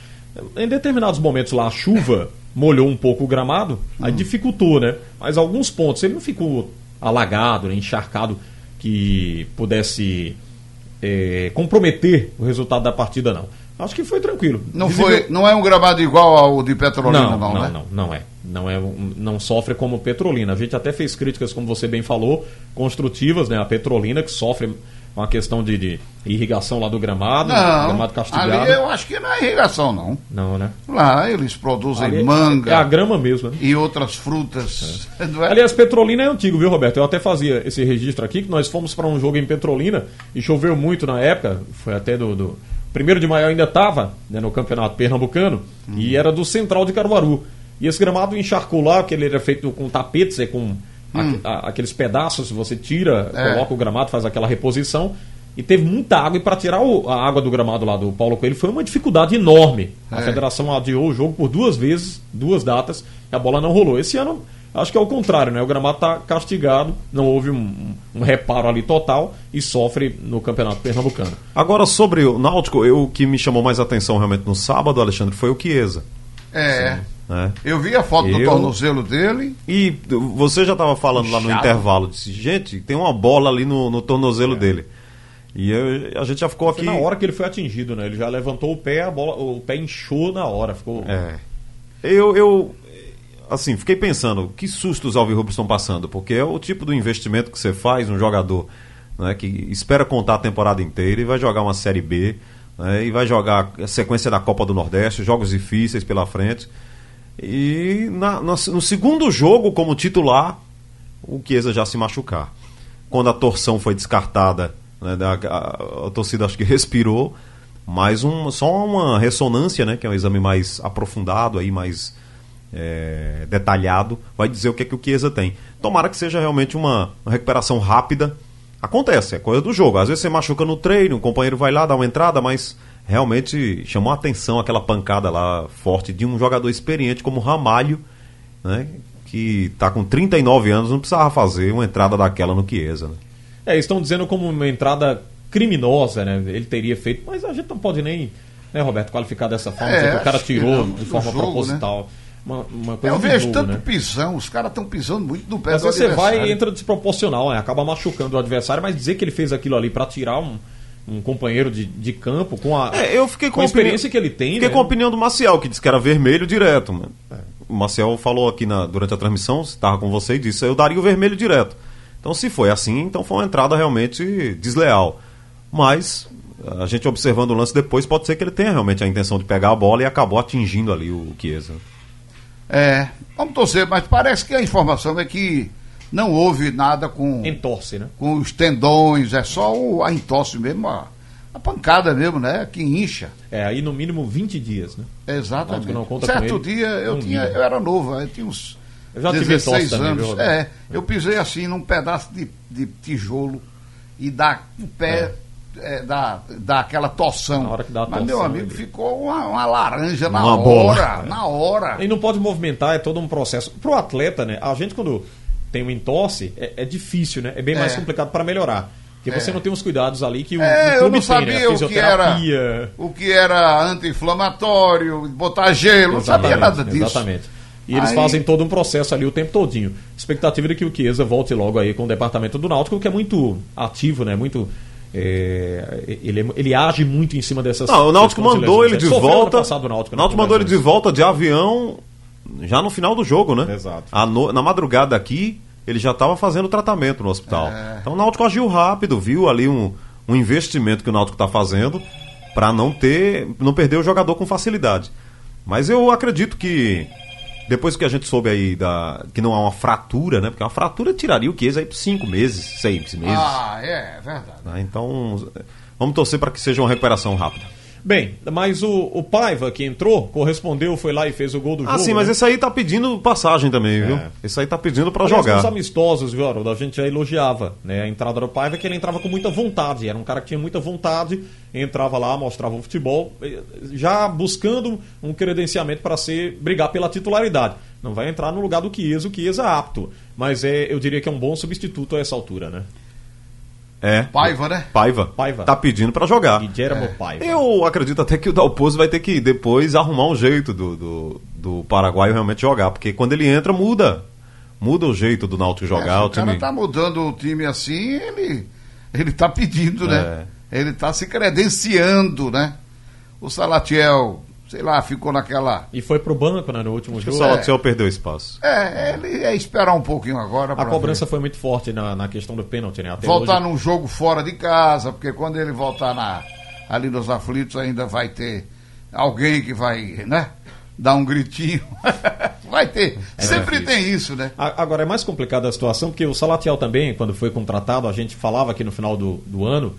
S3: Em determinados momentos lá, a chuva molhou um pouco o gramado, aí dificultou, né? Mas alguns pontos ele não ficou alagado, né, encharcado, que pudesse é, comprometer o resultado da partida, não. Acho que foi tranquilo.
S4: Não,
S3: Visível-
S4: foi, não é um gramado igual ao de Petrolina,
S3: não,
S4: não,
S3: não,
S4: né?
S3: não, não é. Não é, um- não sofre como Petrolina. A gente até fez críticas, como você bem falou, construtivas, né? A Petrolina que sofre uma questão de, de irrigação lá do gramado,
S4: Não,
S3: gramado castigado.
S4: ali eu acho que não é irrigação, não.
S3: Não, né?
S4: Lá eles produzem
S3: Ali é-
S4: manga
S3: É a grama mesmo, né?
S4: e outras frutas. Não é?
S3: Aliás, Petrolina é antigo, viu, Roberto? Eu até fazia esse registro aqui, que nós fomos para um jogo em Petrolina e choveu muito na época, foi até do. do... Primeiro de maio ainda estava né, no campeonato pernambucano e era do Central de Caruaru. E esse gramado encharcou lá, que ele era feito com tapetes, é com aque- a- aqueles pedaços, você tira,
S4: É.
S3: coloca o gramado, faz aquela reposição. E teve muita água, e para tirar o- a água do gramado lá do Paulo Coelho foi uma dificuldade enorme. A
S4: É.
S3: federação adiou o jogo por duas vezes, duas datas, e a bola não rolou. Esse ano, acho que é o contrário, né? O gramado está castigado, não houve um, um- um reparo ali total e sofre no campeonato pernambucano.
S5: Agora, sobre o Náutico, eu, o que me chamou mais atenção realmente no sábado, Alexandre, foi o Chiesa.
S4: É.
S5: Né?
S4: Eu vi a foto do
S5: Eu-
S4: tornozelo dele.
S5: E você já estava falando lá no intervalo, disse, gente, tem uma bola ali no, no tornozelo dele. E eu- a gente já ficou
S3: Foi
S5: aqui.
S3: na hora que ele foi atingido, né? Ele já levantou o pé, a bola, o pé inchou na hora. Ficou.
S5: É. Eu, eu, assim, fiquei pensando, que susto os alvirrubros estão passando, porque é o tipo do investimento que você faz, um jogador né, que espera contar a temporada inteira e vai jogar uma Série B, né, e vai jogar a sequência da Copa do Nordeste, jogos difíceis pela frente. E na- na- no segundo jogo, como titular, o Chiesa já se machucar. Quando a torção foi descartada, né, a, a torcida acho que respirou, mas um, só uma ressonância, né, que é um exame mais aprofundado, aí, mais é, detalhado, vai dizer o que, é que o Chiesa tem. Tomara que seja realmente uma, uma recuperação rápida. Acontece, é coisa do jogo. Às vezes você machuca no treino, o companheiro vai lá, dá uma entrada, mas realmente chamou a atenção aquela pancada lá forte de um jogador experiente como Ramalho, né? Que tá com 39 anos, não precisava fazer uma entrada daquela no Chiesa. Né?
S3: É, estão dizendo como uma entrada criminosa, né? Ele teria feito, mas a gente não pode nem, né, Roberto, qualificar dessa forma,
S4: É,
S3: dizer que o cara tirou
S4: não,
S3: de forma
S4: jogo,
S3: proposital. Uma, uma coisa
S4: Eu vejo
S3: jogo,
S4: tanto
S3: né?
S4: pisão, os caras estão pisando muito no pé
S3: Às
S4: do
S3: vezes você vai e entra desproporcional, né? acaba machucando o adversário, mas dizer que ele fez aquilo ali para tirar um, um companheiro de, de campo com a,
S5: É, eu fiquei com,
S3: com a
S5: a opinião-
S3: experiência que ele tem,
S5: Fiquei
S3: né?
S5: com a opinião do Maciel, que disse que era vermelho direto. Mano. O Maciel falou aqui na- durante a transmissão, estava com você, e disse: eu daria o vermelho direto. Então, se foi assim, então foi uma entrada realmente desleal. Mas, a gente observando o lance depois, pode ser que ele tenha realmente a intenção de pegar a bola e acabou atingindo ali o Chiesa.
S4: É, vamos torcer, mas parece que a informação é que não houve nada com,
S3: Entorce, né?
S4: com os tendões, é só o, a entorse mesmo, a, a pancada mesmo, né? Que incha.
S3: É, aí no mínimo 20 dias, né?
S4: Exatamente.
S3: Não conta
S4: certo dia eu tinha, eu era novo, eu tinha uns
S3: Eu já tive
S4: 16
S3: entorse também,
S4: anos.
S3: Roberto?
S4: é, eu pisei assim num pedaço de, de tijolo e dá o pé é, dá, dá aquela torção.
S3: Na hora que dá a
S4: Mas meu
S3: torção,
S4: amigo
S3: ele-
S4: ficou uma, uma laranja na
S5: Uma
S4: hora,
S5: bola.
S4: na hora.
S3: E não pode movimentar, é todo um processo. Pro atleta, né? A gente quando tem um entorse, é, é difícil, né? É bem mais
S4: É.
S3: complicado para melhorar. Porque
S4: É.
S3: você não tem os cuidados ali que o,
S4: É,
S3: o
S4: eu
S3: clube
S4: não
S3: tem,
S4: sabia
S3: né?
S4: O que era o que era anti-inflamatório, botar gelo, não sabia
S3: Exatamente,
S4: nada disso.
S3: Exatamente. E eles
S4: Aí-
S3: fazem todo um processo ali o tempo todinho. Expectativa de que o Chiesa volte logo aí com o departamento do Náutico, que é muito ativo, né? Muito. É, ele, é- ele age muito em cima dessas.
S5: Não, o Náutico mandou ele de
S3: Sofreu ano
S5: volta.
S3: passado o Náutico, né,
S5: Náutico mandou ele de volta de avião já no final do jogo, né?
S3: Exato.
S5: No- Na madrugada aqui, ele já estava fazendo tratamento no hospital.
S4: É.
S5: Então o Náutico agiu rápido, viu ali um, um investimento que o Náutico está fazendo para não ter, não perder o jogador com facilidade. Mas eu acredito que depois que a gente soube aí da que não há uma fratura, né? Porque uma fratura tiraria o Chiesa aí por cinco meses, seis meses.
S4: Ah, é, verdade.
S5: né? Então vamos torcer para que seja uma recuperação rápida.
S3: Bem, mas o, o Paiva que entrou, correspondeu, foi lá e fez o gol do
S5: Ah,
S3: jogo.
S5: sim, mas
S3: né?
S5: esse aí tá pedindo passagem também, viu?
S3: É.
S5: Esse aí tá pedindo pra
S3: Aliás,
S5: jogar.
S3: Os amistosos, viu, Haroldo? A gente já elogiava né? a entrada do Paiva, que ele entrava com muita vontade. Era um cara que tinha muita vontade, entrava lá, mostrava o futebol, já buscando um credenciamento para ser brigar pela titularidade. Não vai entrar no lugar do Chiesa, o Chiesa é apto. Mas é, eu diria que é um bom substituto a essa altura, né?
S5: É.
S4: Paiva, né?
S5: Paiva.
S3: Paiva.
S5: Tá pedindo pra jogar.
S3: Guillermo Paiva.
S5: Eu acredito até que o Dalpozo vai ter que depois arrumar um jeito do, do, do Paraguai realmente jogar, porque quando ele entra, muda. Muda o jeito do Náutico
S4: É,
S5: jogar.
S4: se
S5: o
S4: o cara
S5: time...
S4: tá mudando o time assim, ele, ele tá pedindo, né? Ele tá se credenciando, né? O Salatiel, sei lá, ficou naquela.
S3: E foi pro banco né, no último
S5: O
S3: jogo.
S5: Salatiel perdeu espaço.
S4: É, ele é esperar um pouquinho agora.
S3: A cobrança
S4: ver.
S3: foi muito forte na, na questão do pênalti, né? Até
S4: Voltar
S3: hoje-
S4: num jogo fora de casa, porque quando ele voltar na, ali nos aflitos ainda vai ter alguém que vai, né? Dar um gritinho. vai ter. Sempre
S3: difícil.
S4: tem isso, né?
S3: Agora é mais complicada a situação, porque o Salatiel também, quando foi contratado, a gente falava aqui no final do, do ano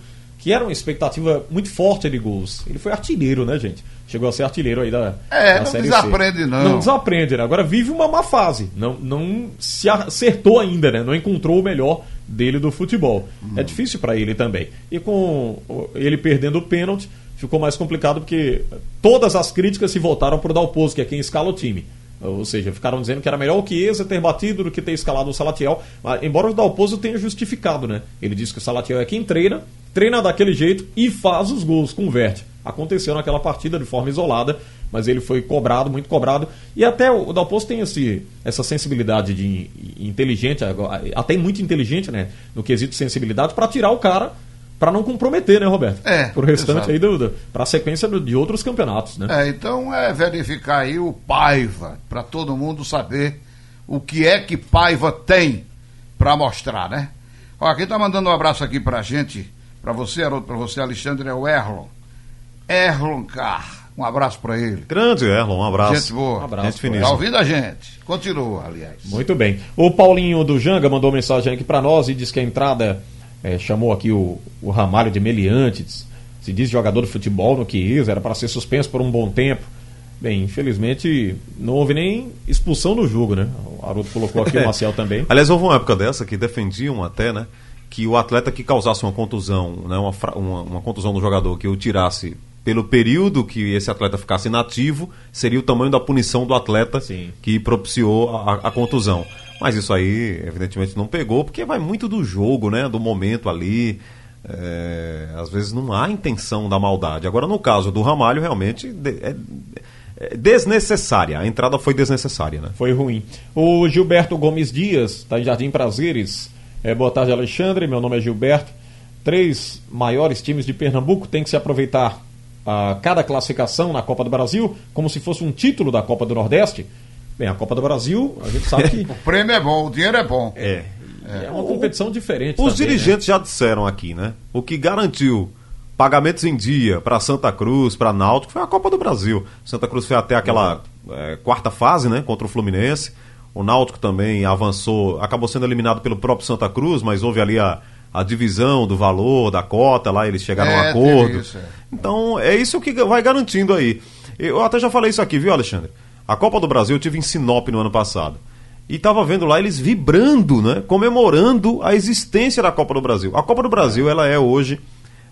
S3: que era uma expectativa muito forte de gols. Ele foi artilheiro, né, gente? Chegou a ser artilheiro aí da,
S4: É,
S3: da
S4: não
S3: Série
S4: desaprende,
S3: C.
S4: não.
S3: Não desaprende, né? Agora vive uma má fase. Não, não se acertou ainda, né? Não encontrou o melhor dele do futebol. É difícil para ele também. E com ele perdendo o pênalti, ficou mais complicado porque todas as críticas se voltaram para o Dalpozo, que é quem escala o time. Ou seja, ficaram dizendo que era melhor o Chiesa ter batido do que ter escalado o Salatiel. Mas, embora o Dalpozo tenha justificado, né? Ele disse que o Salatiel é quem treina, treina daquele jeito e faz os gols, converte. Aconteceu naquela partida de forma isolada, mas ele foi cobrado, muito cobrado. E até o Dalpozo tem esse, essa sensibilidade de inteligente, até muito inteligente, né? No quesito sensibilidade, para tirar o cara para não comprometer, né, Roberto?
S4: É,
S3: Pro restante
S4: exato.
S3: aí do, do, para a sequência do- de outros campeonatos, né?
S4: É, então é verificar aí o Paiva, para todo mundo saber o que é que Paiva tem para mostrar, né? Ó, quem tá mandando um abraço aqui pra gente, pra você, Haroldo, pra você, Alexandre, é o Erlon. Erlon Carr. Um abraço pra ele.
S5: Grande, Erlon, um abraço.
S4: Gente boa.
S3: Um abraço,
S5: Gente
S4: Tá
S5: finíssima.
S4: ouvindo a gente? Continua, aliás.
S3: Muito bem. O Paulinho do Janga mandou mensagem aqui para nós e diz que a entrada eh, chamou aqui o, o Ramalho de meliantes. Se diz jogador de futebol no Chiesa, era para ser suspenso por um bom tempo. Bem, infelizmente não houve nem expulsão no jogo, né? O Haroldo colocou aqui o Marcial também.
S5: Aliás, houve uma época dessa que defendiam até, né? Que o atleta que causasse uma contusão, né, uma, uma, uma contusão no jogador que o tirasse pelo período que esse atleta ficasse inativo, seria o tamanho da punição do atleta
S3: Sim.
S5: que propiciou a, a contusão. Mas isso aí, evidentemente, não pegou, porque vai muito do jogo, né? Do momento ali. É, às vezes não há intenção da maldade. Agora, no caso do Ramalho, realmente é, é desnecessária. A entrada foi desnecessária, né?
S3: Foi ruim. O Gilberto Gomes Dias, está em Jardim Prazeres. É, boa tarde, Alexandre. Meu nome é Gilberto. Três maiores times de Pernambuco têm que se aproveitar a cada classificação na Copa do Brasil como se fosse um título da Copa do Nordeste. Bem, a Copa do Brasil, a gente sabe que
S4: O prêmio é bom, o dinheiro é bom.
S5: É.
S3: é uma competição diferente.
S5: Os
S3: também, né?
S5: dirigentes já disseram aqui, né? O que garantiu pagamentos em dia para Santa Cruz, para Náutico, foi a Copa do Brasil. Santa Cruz foi até aquela eh, quarta fase, né? Contra o Fluminense. O Náutico também avançou, acabou sendo eliminado pelo próprio Santa Cruz, mas houve ali a, a divisão do valor, da cota, lá eles chegaram a um
S4: É,
S5: acordo.
S4: isso, é.
S5: Então, é isso que vai garantindo aí. Eu até já falei isso aqui, viu, Alexandre? A Copa do Brasil eu tive em Sinop no ano passado. E tava vendo lá eles vibrando, né? Comemorando a existência da Copa do Brasil. A Copa do Brasil, ela é hoje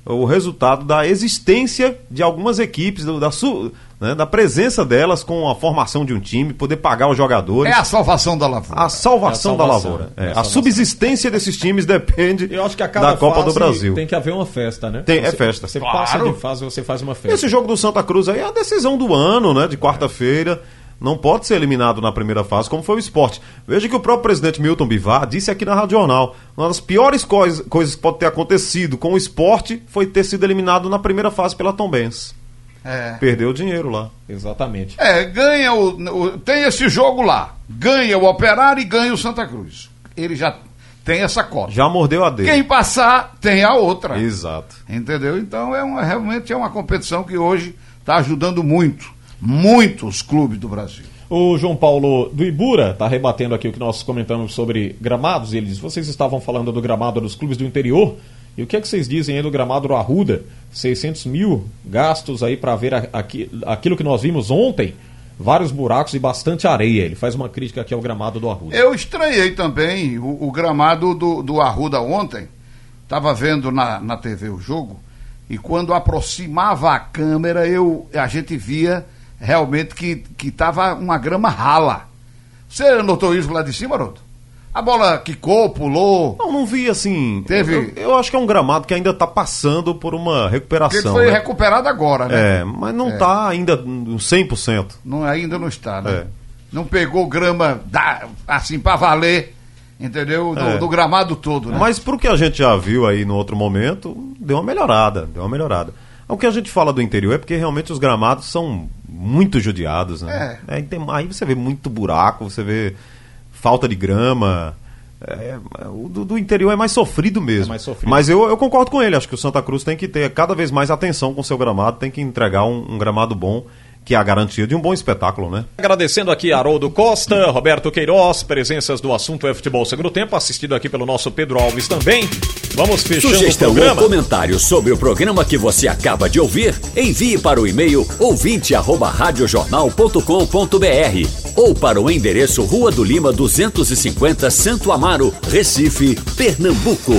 S5: o resultado da existência de algumas equipes, do- da, su- né, da presença delas com a formação de um time, poder pagar os jogadores.
S4: É a salvação da lavoura.
S5: A salvação,
S3: É a
S5: da
S3: salvação.
S5: lavoura.
S3: É
S5: É,
S3: a
S5: a
S3: salvação.
S5: subsistência desses times depende
S3: Eu acho que a cada
S5: da Copa do Brasil.
S3: tem que haver uma festa, né?
S5: Tem- é
S3: Você-
S5: festa.
S3: Você
S4: Claro.
S3: passa de fase, você faz uma festa.
S5: Esse jogo do Santa Cruz aí é a decisão do ano, né? De quarta-feira. Não pode ser eliminado na primeira fase, como foi o esporte. Veja que o próprio presidente Milton Bivar disse aqui na Rádio Jornal: uma das piores cois- coisas que pode ter acontecido com o esporte foi ter sido eliminado na primeira fase pela Tombense.
S4: É.
S5: Perdeu o dinheiro lá.
S3: Exatamente.
S4: É, ganha o, o- Tem esse jogo lá. Ganha o Operário e ganha o Santa Cruz. Ele já tem essa cota.
S5: Já mordeu a dele.
S4: Quem passar tem a outra.
S5: Exato.
S4: Entendeu? Então é uma, realmente é uma competição que hoje está ajudando muito. Muitos clubes do Brasil.
S3: O João Paulo do Ibura está rebatendo aqui o que nós comentamos sobre gramados. Ele diz: vocês estavam falando do gramado dos clubes do interior E o que é que vocês dizem aí do gramado do Arruda? 600 mil gastos aí para ver aqui, aquilo que nós vimos ontem, vários buracos e bastante areia. Ele faz uma crítica aqui ao gramado do Arruda.
S4: Eu estranhei também o, o gramado do, do Arruda ontem. Estava vendo na, na TV o jogo e quando aproximava a câmera eu a gente via realmente que que estava uma grama rala. Você notou isso lá de cima, Roto? A bola quicou, pulou.
S5: Não, não vi assim.
S4: Teve.
S5: Eu, eu acho que é um gramado que ainda está passando por uma recuperação.
S4: Ele foi
S5: né?
S4: recuperado agora, né?
S5: É, mas não está ainda no 100%.
S4: Não, ainda não está, né?
S5: É.
S4: Não pegou grama da, assim para valer, entendeu? Do,
S5: É.
S4: do gramado todo, né?
S5: Mas pro que a gente já viu aí no outro momento, deu uma melhorada, deu uma melhorada. O que a gente fala do interior é porque realmente os gramados são muito judiados, né? É, tem- aí você vê muito buraco, você vê falta de grama. É, o do, do interior é mais sofrido mesmo.
S3: É mais sofrido.
S5: Mas eu, eu concordo com ele, acho que o Santa Cruz tem que ter cada vez mais atenção com o seu gramado, tem que entregar um, um gramado bom, que é a garantia de um bom espetáculo, né?
S3: Agradecendo aqui a Haroldo Costa, Roberto Queiroz, presenças do assunto é futebol segundo tempo, assistido aqui pelo nosso Pedro Alves também. Vamos fechando
S1: Sugestão
S3: o
S1: ou
S3: programa.
S1: comentário sobre o programa que você acaba de ouvir, envie para o e-mail ouvinte@radiojornal.com.br ou para o endereço Rua do Lima 250, Santo Amaro, Recife, Pernambuco.